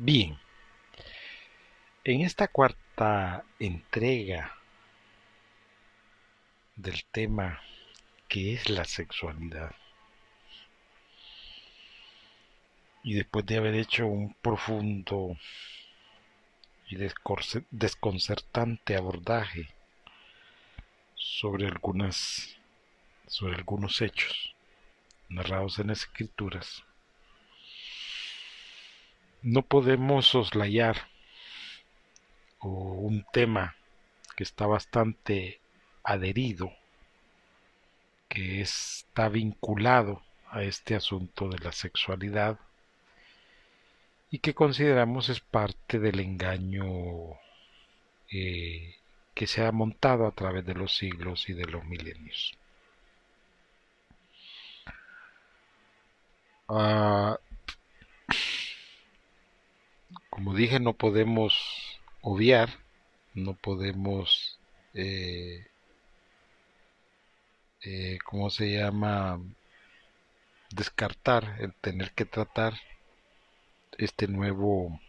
Bien, en esta cuarta entrega del tema que es la sexualidad, y después de haber hecho un profundo y desconcertante abordaje sobre algunas sobre algunos hechos narrados en las escrituras no podemos soslayar un tema que está bastante adherido, que está vinculado a este asunto de la sexualidad y que consideramos es parte del engaño eh, que se ha montado a través de los siglos y de los milenios. Ah, como dije, no podemos obviar, no podemos, eh, eh, ¿cómo se llama? Descartar el tener que tratar este nuevo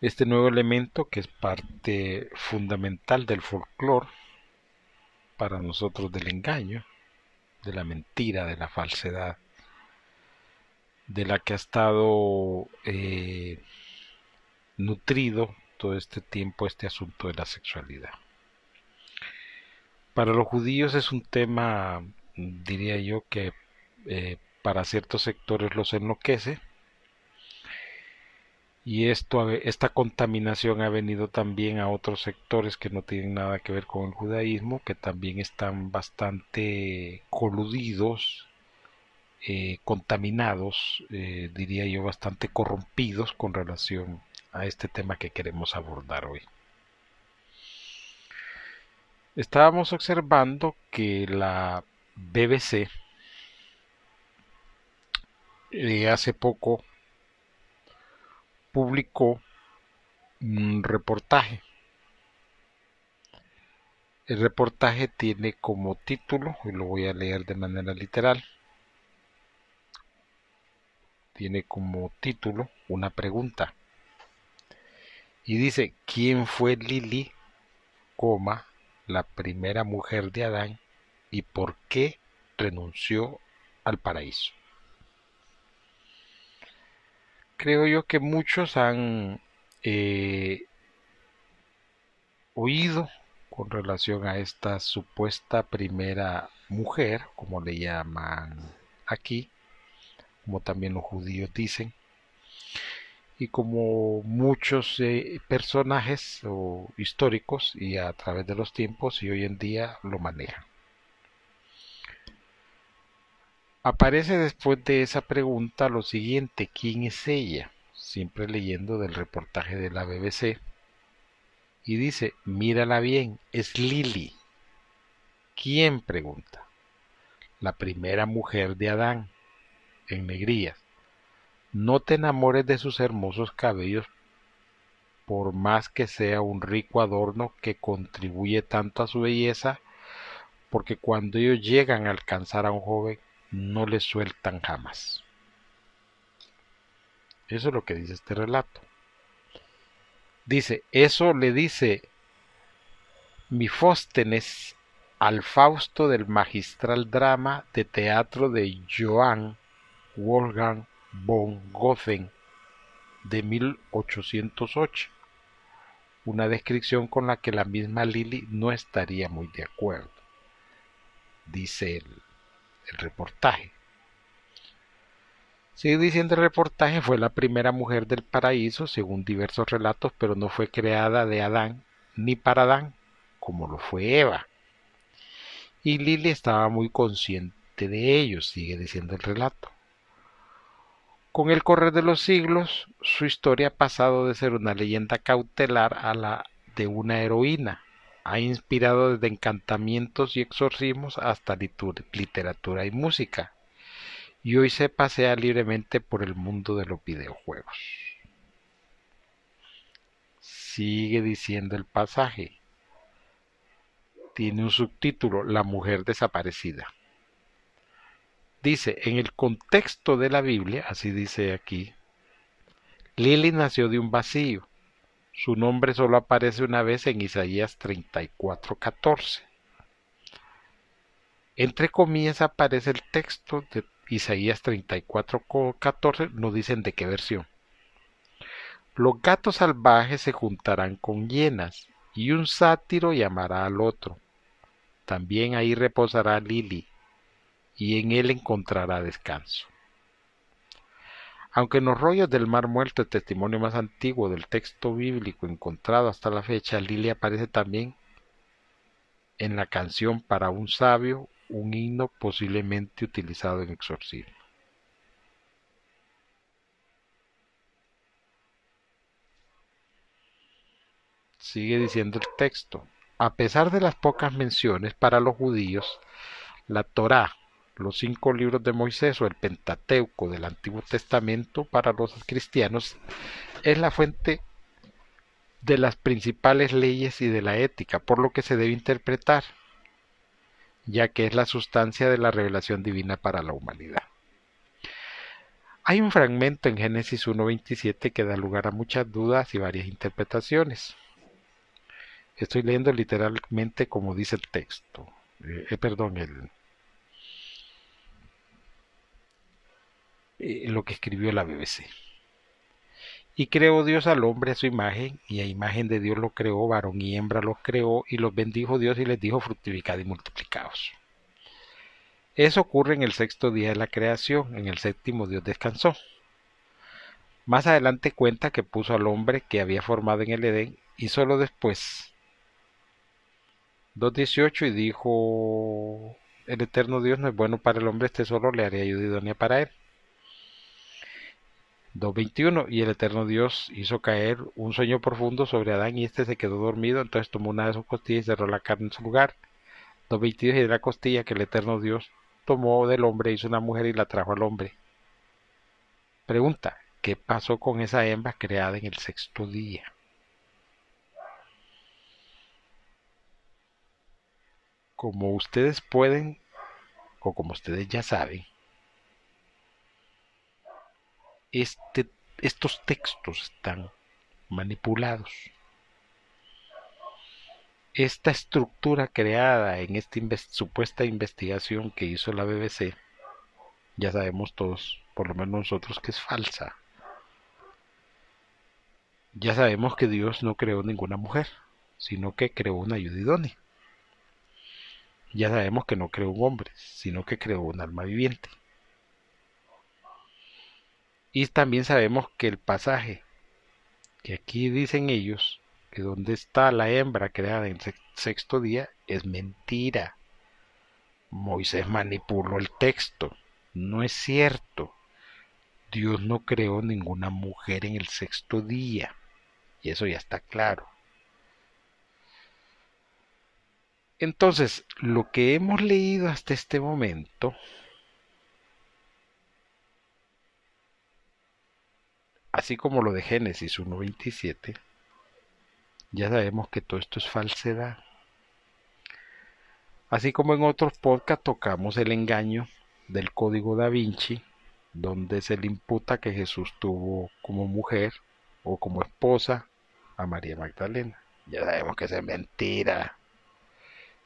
este nuevo elemento que es parte fundamental del folclore para nosotros del engaño, de la mentira, de la falsedad de la que ha estado eh, nutrido todo este tiempo este asunto de la sexualidad. Para los judíos es un tema, diría yo, que eh, para ciertos sectores los enloquece. Y esto, esta contaminación ha venido también a otros sectores que no tienen nada que ver con el judaísmo, que también están bastante coludidos eh, contaminados, eh, diría yo, bastante corrompidos con relación a este tema que queremos abordar hoy. Estábamos observando que la BBC eh, hace poco publicó un reportaje. El reportaje tiene como título, y lo voy a leer de manera literal, tiene como título una pregunta. Y dice, ¿quién fue Lili, coma, la primera mujer de Adán y por qué renunció al paraíso? Creo yo que muchos han eh, oído con relación a esta supuesta primera mujer, como le llaman aquí, como también los judíos dicen, y como muchos eh, personajes o históricos y a través de los tiempos y hoy en día lo manejan. Aparece después de esa pregunta lo siguiente, ¿quién es ella? Siempre leyendo del reportaje de la BBC. Y dice, mírala bien, es Lili. ¿Quién pregunta? La primera mujer de Adán en negrías. No te enamores de sus hermosos cabellos, por más que sea un rico adorno que contribuye tanto a su belleza, porque cuando ellos llegan a alcanzar a un joven, no le sueltan jamás. Eso es lo que dice este relato. Dice, eso le dice Mifóstenes al Fausto del magistral drama de teatro de Joan Wolfgang von Goethe de 1808, una descripción con la que la misma Lili no estaría muy de acuerdo, dice el, el reportaje. Sigue diciendo el reportaje, fue la primera mujer del paraíso, según diversos relatos, pero no fue creada de Adán ni para Adán, como lo fue Eva. Y Lili estaba muy consciente de ello, sigue diciendo el relato. Con el correr de los siglos, su historia ha pasado de ser una leyenda cautelar a la de una heroína. Ha inspirado desde encantamientos y exorcismos hasta literatura y música. Y hoy se pasea libremente por el mundo de los videojuegos. Sigue diciendo el pasaje. Tiene un subtítulo, La mujer desaparecida. Dice, en el contexto de la Biblia, así dice aquí, Lili nació de un vacío. Su nombre solo aparece una vez en Isaías 34:14. Entre comillas aparece el texto de Isaías 34:14, no dicen de qué versión. Los gatos salvajes se juntarán con hienas, y un sátiro llamará al otro. También ahí reposará Lili, y en él encontrará descanso. Aunque en los rollos del Mar Muerto, el testimonio más antiguo del texto bíblico encontrado hasta la fecha, Lili aparece también en la canción para un sabio, un himno posiblemente utilizado en exorcismo. Sigue diciendo el texto. A pesar de las pocas menciones para los judíos, la Torá, los cinco libros de Moisés o el Pentateuco del Antiguo Testamento para los cristianos, es la fuente de las principales leyes y de la ética, por lo que se debe interpretar, ya que es la sustancia de la revelación divina para la humanidad. Hay un fragmento en Génesis 1.27 que da lugar a muchas dudas y varias interpretaciones. Estoy leyendo literalmente como dice el texto. Eh, eh, perdón, el, eh, lo que escribió la BBC. Y creó Dios al hombre a su imagen, y a imagen de Dios lo creó, varón y hembra los creó, y los bendijo Dios y les dijo fructificad y multiplicaos. Eso ocurre en el sexto día de la creación, en el séptimo Dios descansó. Más adelante cuenta que puso al hombre que había formado en el Edén, y solo después 2.18 y dijo, el eterno Dios no es bueno para el hombre, este solo le haré ayuda idónea para él. 2.21 y el eterno Dios hizo caer un sueño profundo sobre Adán y éste se quedó dormido, entonces tomó una de sus costillas y cerró la carne en su lugar. 2.22 y de la costilla que el eterno Dios tomó del hombre, hizo una mujer y la trajo al hombre. Pregunta, ¿qué pasó con esa hembra creada en el sexto día? como ustedes pueden, o como ustedes ya saben, este, estos textos están manipulados. Esta estructura creada en esta supuesta investigación que hizo la BBC, ya sabemos todos, por lo menos nosotros, que es falsa. Ya sabemos que Dios no creó ninguna mujer, sino que creó una ayuda ya sabemos que no creó un hombre, sino que creó un alma viviente. Y también sabemos que el pasaje que aquí dicen ellos, que donde está la hembra creada en sexto día, es mentira. Moisés manipuló el texto. No es cierto. Dios no creó ninguna mujer en el sexto día. Y eso ya está claro. Entonces, lo que hemos leído hasta este momento así como lo de Génesis 1.27, ya sabemos que todo esto es falsedad. Así como en otros podcasts tocamos el engaño del código da Vinci, donde se le imputa que Jesús tuvo como mujer o como esposa a María Magdalena. Ya sabemos que es mentira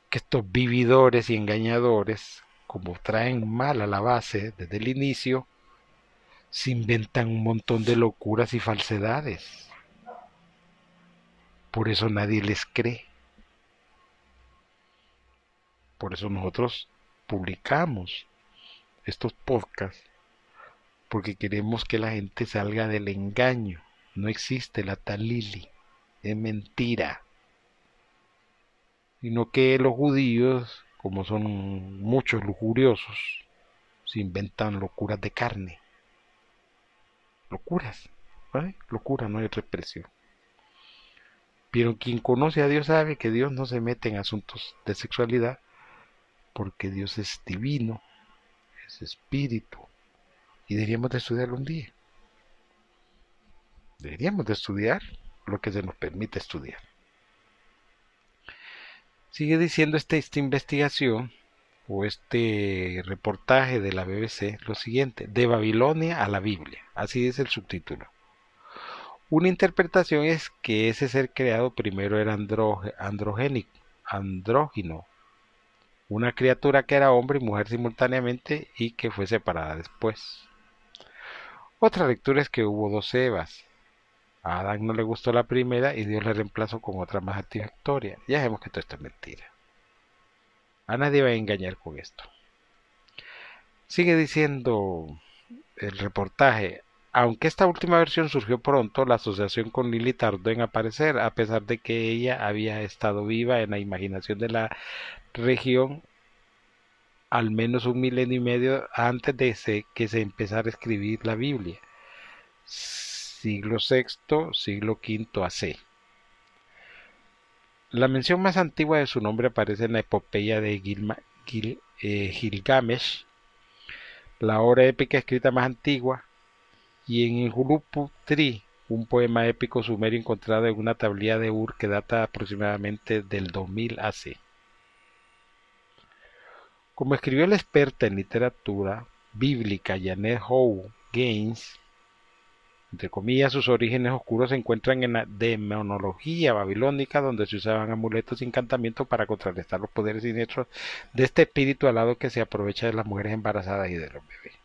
que estos vividores y engañadores, como traen mal a la base desde el inicio, se inventan un montón de locuras y falsedades. Por eso nadie les cree. Por eso nosotros publicamos estos podcasts, porque queremos que la gente salga del engaño. No existe la talili, es mentira sino que los judíos, como son muchos lujuriosos, se inventan locuras de carne. Locuras, ¿vale? Locura, no hay otra expresión. Pero quien conoce a Dios sabe que Dios no se mete en asuntos de sexualidad, porque Dios es divino, es espíritu, y deberíamos de estudiarlo un día. Deberíamos de estudiar lo que se nos permite estudiar. Sigue diciendo esta, esta investigación o este reportaje de la BBC lo siguiente, de Babilonia a la Biblia, así es el subtítulo. Una interpretación es que ese ser creado primero era androgénico, andrógino, una criatura que era hombre y mujer simultáneamente y que fue separada después. Otra lectura es que hubo dos Evas. A Adán no le gustó la primera y Dios le reemplazó con otra más satisfactoria. Ya sabemos que todo esto es mentira. A nadie va a engañar con esto. Sigue diciendo el reportaje, aunque esta última versión surgió pronto, la asociación con Lily tardó en aparecer, a pesar de que ella había estado viva en la imaginación de la región al menos un milenio y medio antes de que se empezara a escribir la Biblia, siglo VI, siglo V AC. La mención más antigua de su nombre aparece en la epopeya de eh, Gilgamesh, la obra épica escrita más antigua, y en el un poema épico sumerio encontrado en una tablilla de Ur que data aproximadamente del 2000 AC. Como escribió la experta en literatura bíblica Janet Howe Gaines, entre comillas, sus orígenes oscuros se encuentran en la demonología babilónica, donde se usaban amuletos y encantamientos para contrarrestar los poderes siniestros de este espíritu alado que se aprovecha de las mujeres embarazadas y de los bebés.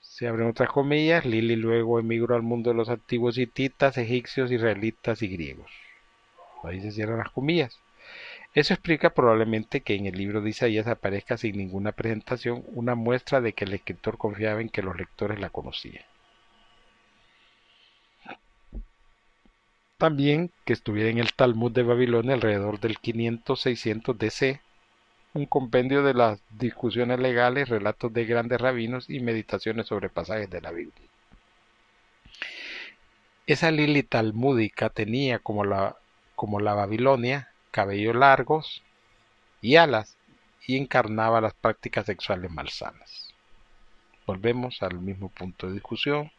Se abren otras comillas, Lili luego emigró al mundo de los antiguos hititas, egipcios, israelitas y griegos. Ahí se cierran las comillas. Eso explica probablemente que en el libro de Isaías aparezca sin ninguna presentación una muestra de que el escritor confiaba en que los lectores la conocían. También que estuviera en el Talmud de Babilonia alrededor del 500-600 DC, un compendio de las discusiones legales, relatos de grandes rabinos y meditaciones sobre pasajes de la Biblia. Esa Lili talmúdica tenía como la, como la Babilonia cabellos largos y alas y encarnaba las prácticas sexuales malsanas. Volvemos al mismo punto de discusión.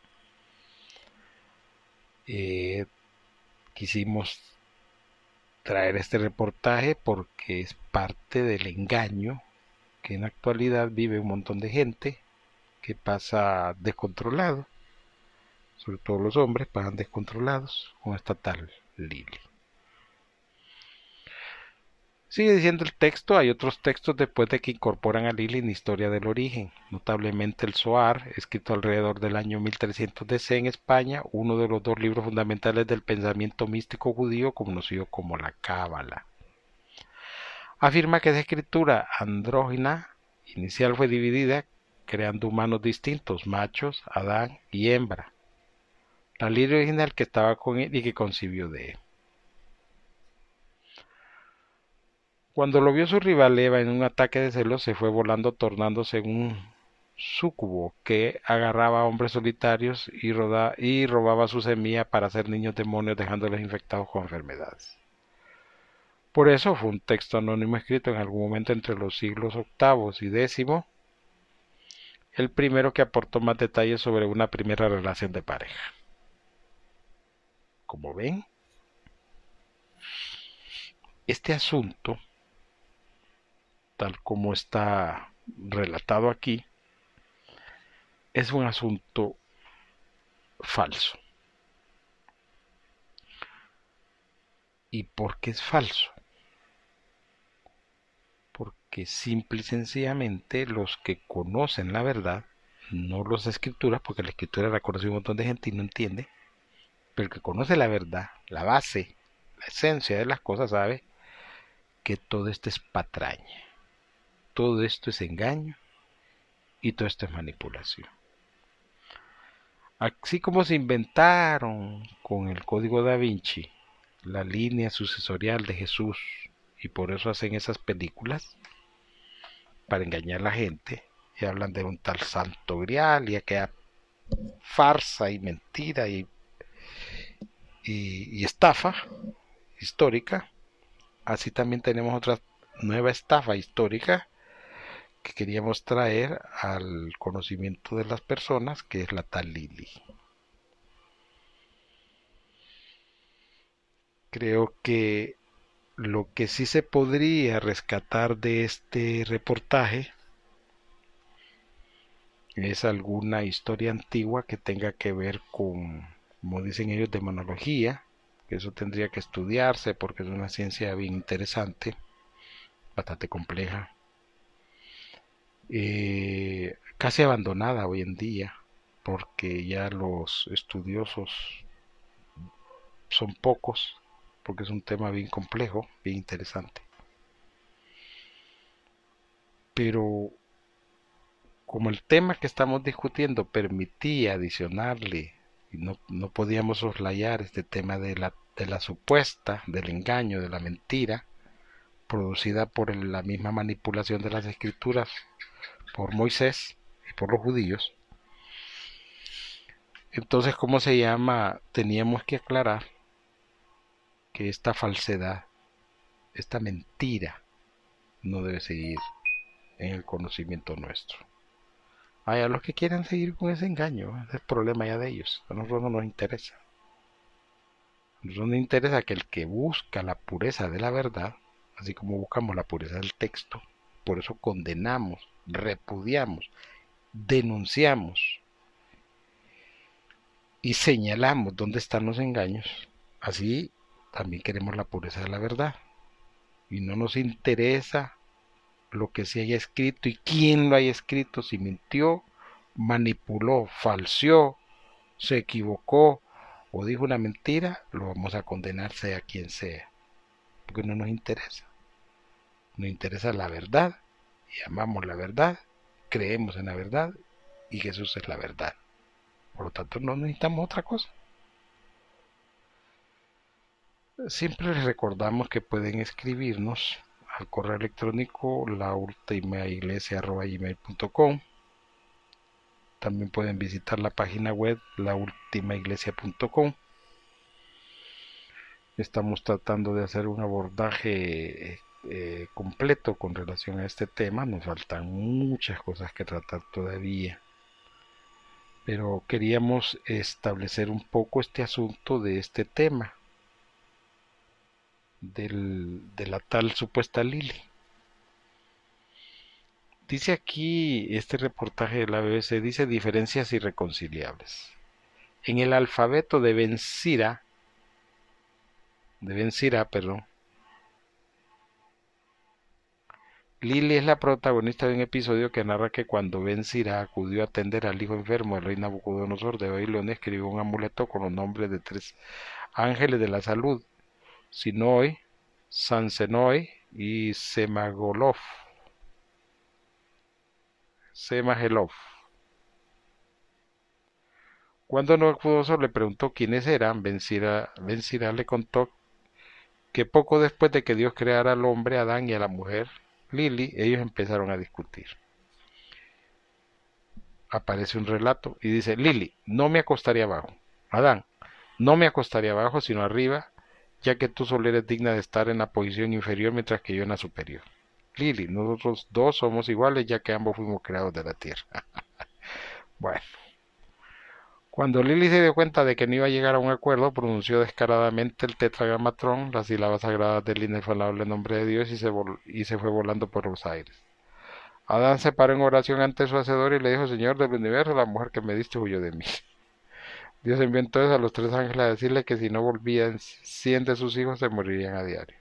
Eh, quisimos traer este reportaje porque es parte del engaño que en la actualidad vive un montón de gente que pasa descontrolado, sobre todo los hombres pasan descontrolados con esta tal Lili. Sigue diciendo el texto, hay otros textos después de que incorporan a Lili en Historia del Origen, notablemente el Zohar, escrito alrededor del año 1300 DC en España, uno de los dos libros fundamentales del pensamiento místico judío conocido como la Cábala. Afirma que esa escritura andrógina inicial fue dividida creando humanos distintos, machos, Adán y hembra. La Lili original que estaba con él y que concibió de él. Cuando lo vio su rival Eva en un ataque de celos, se fue volando tornándose un súcubo que agarraba a hombres solitarios y, y robaba su semilla para hacer niños demonios dejándoles infectados con enfermedades. Por eso fue un texto anónimo escrito en algún momento entre los siglos octavos y décimo, el primero que aportó más detalles sobre una primera relación de pareja. Como ven, este asunto tal como está relatado aquí, es un asunto falso. ¿Y por qué es falso? Porque simple y sencillamente los que conocen la verdad, no las escrituras, porque la escritura la conoce un montón de gente y no entiende, pero el que conoce la verdad, la base, la esencia de las cosas, sabe que todo esto es patraña todo esto es engaño y todo esto es manipulación. Así como se inventaron con el código da Vinci la línea sucesorial de Jesús y por eso hacen esas películas para engañar a la gente y hablan de un tal santo grial y aquella farsa y mentira y, y estafa histórica así también tenemos otra nueva estafa histórica que queríamos traer al conocimiento de las personas, que es la tal Lili. Creo que lo que sí se podría rescatar de este reportaje es alguna historia antigua que tenga que ver con, como dicen ellos, demonología, que eso tendría que estudiarse porque es una ciencia bien interesante, bastante compleja, eh, casi abandonada hoy en día, porque ya los estudiosos son pocos, porque es un tema bien complejo, bien interesante. Pero como el tema que estamos discutiendo permitía adicionarle, y no, no podíamos soslayar este tema de la, de la supuesta, del engaño, de la mentira, producida por la misma manipulación de las escrituras por Moisés y por los judíos. Entonces, ¿cómo se llama? Teníamos que aclarar que esta falsedad, esta mentira, no debe seguir en el conocimiento nuestro. Hay a los que quieren seguir con ese engaño, es el problema ya de ellos. A nosotros no nos interesa. A nosotros nos interesa que el que busca la pureza de la verdad, así como buscamos la pureza del texto, por eso condenamos, repudiamos, denunciamos y señalamos dónde están los engaños. Así también queremos la pureza de la verdad. Y no nos interesa lo que se haya escrito y quién lo haya escrito, si mintió, manipuló, falseó, se equivocó o dijo una mentira, lo vamos a condenar sea quien sea, porque no nos interesa. Nos interesa la verdad y amamos la verdad, creemos en la verdad y Jesús es la verdad. Por lo tanto, no necesitamos otra cosa. Siempre les recordamos que pueden escribirnos al correo electrónico laultimaiglesia.com. También pueden visitar la página web laultimaiglesia.com. Estamos tratando de hacer un abordaje eh, completo con relación a este tema. Nos faltan muchas cosas que tratar todavía. Pero queríamos establecer un poco este asunto de este tema de la tal supuesta Lili. Dice aquí este reportaje de la BBC, dice diferencias irreconciliables. En el alfabeto de Bensira, de Bensira, perdón, Lili es la protagonista de un episodio que narra que cuando Ben acudió a atender al hijo enfermo del rey Nabucodonosor de Babilonia, escribió un amuleto con los nombres de tres ángeles de la salud Sinoi, Sansenoi y Semagolov. Semagelov. Cuando Nabucodonosor le preguntó quiénes eran, Ben le contó que poco después de que Dios creara al hombre, Adán y a la mujer, Lili, ellos empezaron a discutir. Aparece un relato y dice, Lili, no me acostaría abajo. Adán, no me acostaría abajo, sino arriba, ya que tú solo eres digna de estar en la posición inferior mientras que yo en la superior. Lili, nosotros dos somos iguales ya que ambos fuimos creados de la tierra. bueno. Cuando Lili se dio cuenta de que no iba a llegar a un acuerdo, pronunció descaradamente el tetragramatrón, las sílabas sagradas del inefable nombre de Dios y se, y se fue volando por los aires. Adán se paró en oración ante su hacedor y le dijo, Señor del universo, la mujer que me diste huyó de mí. Dios envió entonces a los tres ángeles a decirle que si no volvían, cien de sus hijos se morirían a diario.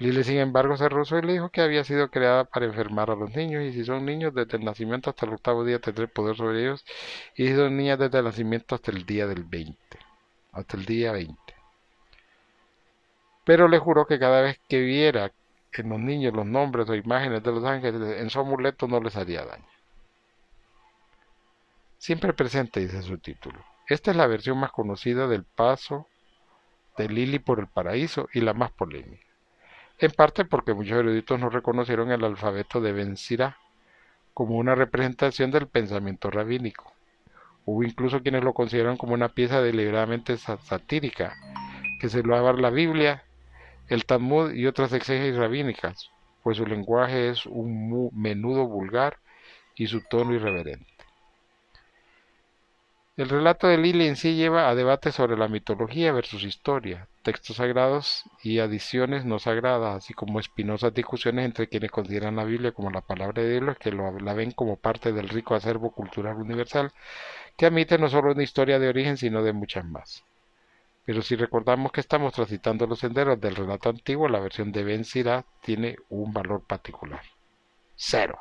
Lili, sin embargo, se rozó y le dijo que había sido creada para enfermar a los niños, y si son niños desde el nacimiento hasta el octavo día tendré poder sobre ellos, y si son niñas desde el nacimiento hasta el día del 20, hasta el día 20. Pero le juró que cada vez que viera en los niños los nombres o imágenes de los ángeles en su amuleto no les haría daño. Siempre presente, dice su título. Esta es la versión más conocida del paso de Lili por el paraíso y la más polémica. En parte porque muchos eruditos no reconocieron el alfabeto de Ben como una representación del pensamiento rabínico. Hubo incluso quienes lo consideraron como una pieza deliberadamente satírica, que se lo la Biblia, el Talmud y otras exégesis rabínicas, pues su lenguaje es un menudo vulgar y su tono irreverente. El relato de Lili en sí lleva a debate sobre la mitología versus historia, textos sagrados y adiciones no sagradas, así como espinosas discusiones entre quienes consideran la Biblia como la palabra de Dios, que la ven como parte del rico acervo cultural universal, que admite no solo una historia de origen, sino de muchas más. Pero si recordamos que estamos transitando los senderos del relato antiguo, la versión de Ben Sirá tiene un valor particular. Cero.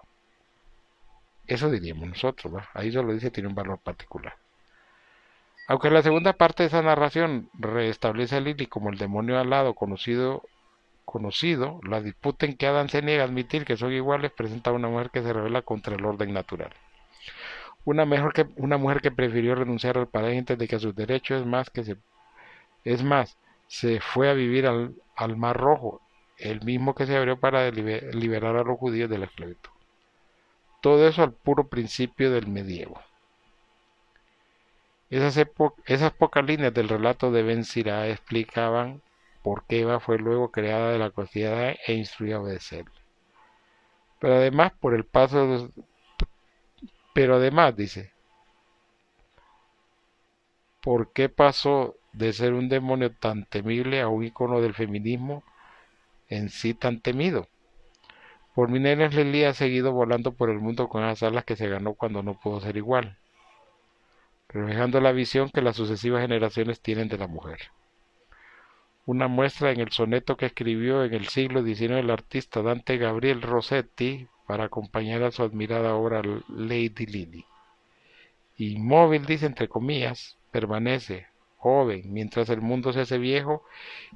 Eso diríamos nosotros, ¿va? ahí solo dice tiene un valor particular. Aunque la segunda parte de esa narración restablece a Lily como el demonio alado conocido, conocido, la disputa en que Adán se niega a admitir que son iguales presenta a una mujer que se revela contra el orden natural. Una, mejor que, una mujer que prefirió renunciar al paraje antes de que a sus derechos es más que se es más, se fue a vivir al, al Mar Rojo, el mismo que se abrió para liberar a los judíos del esclavitud. Todo eso al puro principio del medievo. Esas, pocas líneas del relato de Ben Sirá explicaban por qué Eva fue luego creada de la costilla e instruida a obedecerle. Pero además, por el paso de, pero además, dice, ¿por qué pasó de ser un demonio tan temible a un icono del feminismo en sí tan temido. Por milenios Lely ha seguido volando por el mundo con esas alas que se ganó cuando no pudo ser igual, reflejando la visión que las sucesivas generaciones tienen de la mujer. Una muestra en el soneto que escribió en el siglo XIX el artista Dante Gabriel Rossetti para acompañar a su admirada obra Lady Lily. Inmóvil, dice entre comillas, permanece, joven, mientras el mundo se hace viejo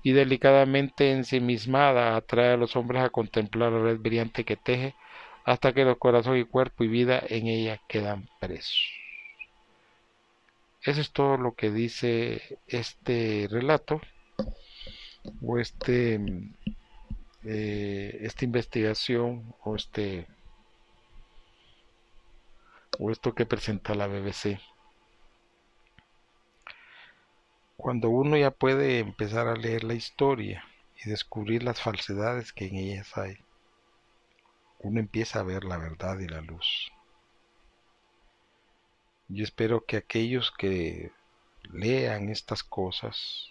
y delicadamente ensimismada atrae a los hombres a contemplar la red brillante que teje hasta que los corazón y cuerpo y vida en ella quedan presos. Eso es todo lo que dice este relato o este eh, esta investigación o este o esto que presenta la BBC. Cuando uno ya puede empezar a leer la historia y descubrir las falsedades que en ellas hay, uno empieza a ver la verdad y la luz. Yo espero que aquellos que lean estas cosas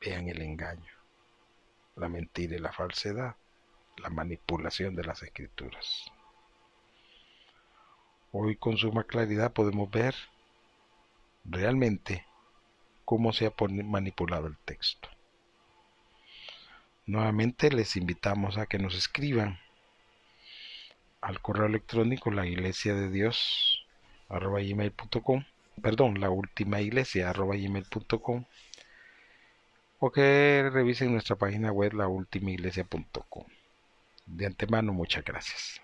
vean el engaño, la mentira y la falsedad, la manipulación de las escrituras. Hoy con suma claridad podemos ver realmente cómo se ha manipulado el texto. Nuevamente les invitamos a que nos escriban al correo electrónico la iglesia de Dios arroba gmail.com perdón, la última iglesia arroba gmail.com o que revisen nuestra página web laultimaiglesia.com. De antemano, muchas gracias.